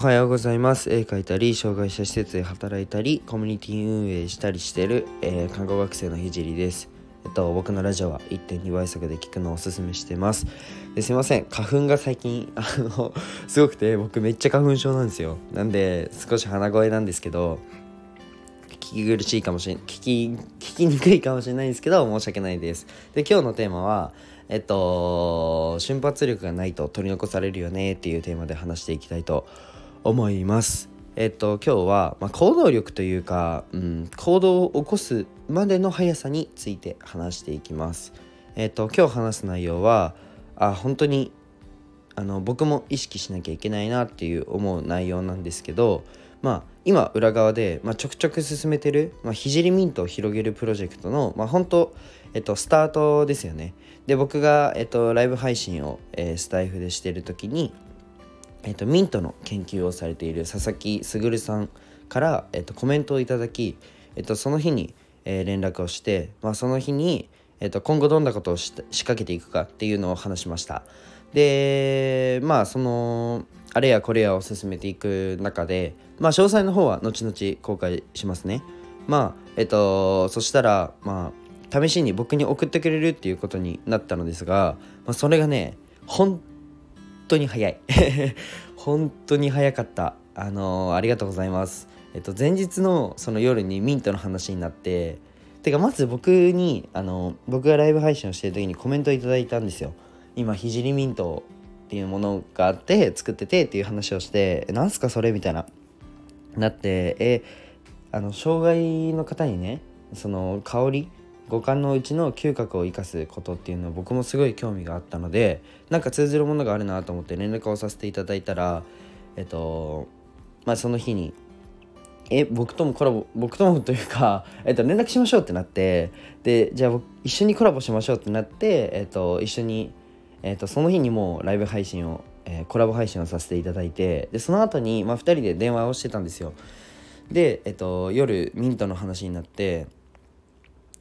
おはようございます。絵描いたり障害者施設で働いたりコミュニティ運営したりしてる、えー、看護学生のひじりです。えっと、僕のラジオは1.2倍速で聞くのをおすすめしてます。ですいません。花粉が最近あのすごくて僕めっちゃ花粉症なんですよ。なんで少し鼻声なんですけど聞き苦しいかもしれ聞き聞きにくいかもしれないんですけど申し訳ないです。で今日のテーマはえっと瞬発力がないと取り残されるよねっていうテーマで話していきたいと思います思います。えっと今日は、まあ、行動力というか、うん、行動を起こすまでの速さについて話していきます。えっと今日話す内容はあ本当にあの僕も意識しなきゃいけないなっていう思う内容なんですけどまあ今裏側で、まあ、ちょくちょく進めてる、まあ、ひじりミントを広げるプロジェクトの、まあ、本当、えっと、スタートですよね。で僕が、えっと、ライブ配信を、えー、スタイフでしてる時に、えっと、ミントの研究をされている佐々木卓さんから、えっと、コメントをいただき、えっと、その日に、えー、連絡をして、まあ、その日に、えっと、今後どんなことを仕掛けていくかっていうのを話しました。でまあそのあれやこれやを進めていく中でまあ詳細の方は後々公開しますね。まあえっとそしたらまあ試しに僕に送ってくれるっていうことになったのですが、まあ、それがね本当に早い。本当に早かった。あのー、ありがとうございます。えっと前日のその夜にミントの話になっててかまず僕にあの僕がライブ配信をしてる時にコメントいただいたんですよ。今ひじりミントっていうものがあって作っててっていう話をして「なんすかそれ?」みたいな。なってえあの障害の方にねその香り五感のうちの嗅覚を生かすことっていうのは僕もすごい興味があったのでなんか通ずるものがあるなと思って連絡をさせていただいたらえっとまあその日にえ僕ともコラボ僕ともというか、えっと、連絡しましょうってなってでじゃあ一緒にコラボしましょうってなって、えっと、一緒に、えっと、その日にもライブ配信を、えー、コラボ配信をさせていただいてでその後にまあ、2人で電話をしてたんですよ。で、えっと、夜ミントの話になって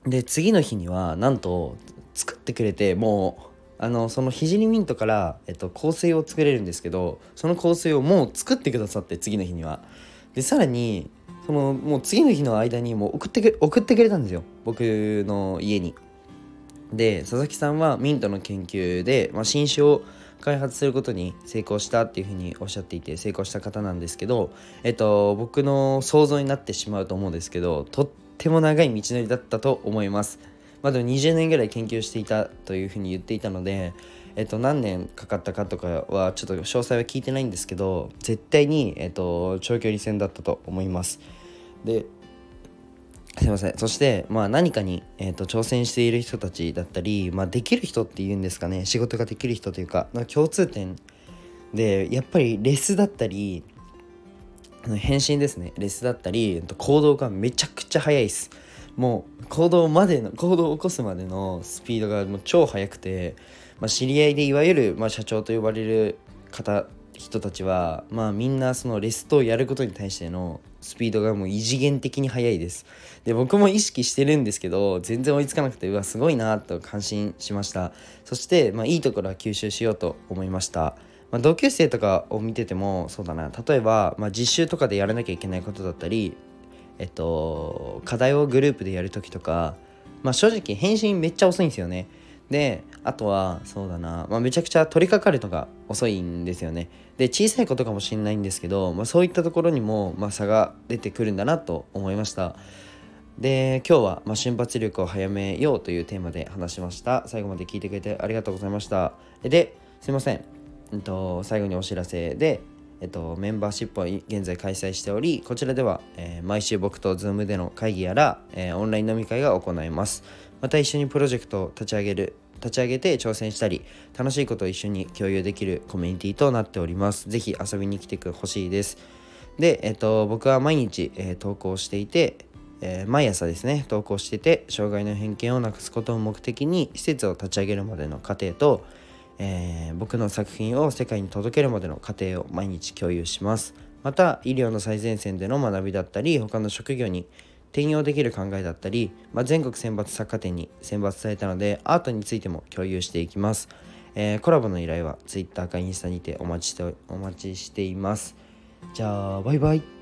で次の日にはなんと作ってくれてもうあのそのひじりミントから、えっと、香水を作れるんですけどその香水をもう作ってくださって次の日にはでさらにそのもう次の日の間にもう送ってく送ってくれたんですよ僕の家に。で佐々木さんはミントの研究で、まあ、新種を開発することに成功したっていうふうにおっしゃっていて成功した方なんですけど、えっと、僕の想像になってしまうと思うんですけどとっても長い道のりだったと思います。まあ、でも20年ぐらい研究していたというふうに言っていたのでえっと、何年かかったかとかはちょっと詳細は聞いてないんですけど絶対に、えっと、長距離戦だったと思います。ですいません。そして、まあ、何かに、えーと、挑戦している人たちだったり、まあ、できる人っていうんですかね。仕事ができる人というか共通点でやっぱりレスだったり返信ですね。レスだったり行動がめちゃくちゃ速いです。もう行動までの行動を起こすまでのスピードがもう超速くて、まあ、知り合いでいわゆる、まあ、社長と呼ばれる方人たちはまあみんなそのレストをやることに対してのスピードがもう異次元的に速いです。で僕も意識してるんですけど全然追いつかなくてうわすごいなと感心しました。そして、まあ、いいところは吸収しようと思いました。まあ、同級生とかを見ててもそうだな。例えば、まあ、実習とかでやらなきゃいけないことだったりえっと課題をグループでやる時とか、まあ、正直返信めっちゃ遅いんですよね。であとはそうだな、まあ、めちゃくちゃ取り掛かるのが遅いんですよね。で小さいことかもしれないんですけど、まあ、そういったところにも、まあ、差が出てくるんだなと思いました。で今日は、ま、瞬発力を早めようというテーマで話しました。最後まで聞いてくれてありがとうございました。ですいません、えっと、最後にお知らせでえっと、メンバーシップを現在開催しており、こちらでは、えー、毎週僕と Zoom での会議やら、えー、オンライン飲み会が行えます。また一緒にプロジェクトを立ち上げる立ち上げて挑戦したり楽しいことを一緒に共有できるコミュニティとなっております是非遊びに来てほしいですで、えっと、僕は毎日、えー、投稿していて、えー、毎朝ですね投稿してて障害の偏見をなくすことを目的に施設を立ち上げるまでの過程と、えー、僕の作品を世界に届けるまでの過程を毎日共有します。また医療の最前線での学びだったり他の職業に転用できる考えだったり、まあ、全国選抜作家展に選抜されたのでアートについても共有していきます、えー、コラボの依頼は Twitter かインスタにてお待ちしてお待ちしています。じゃあバイバイ。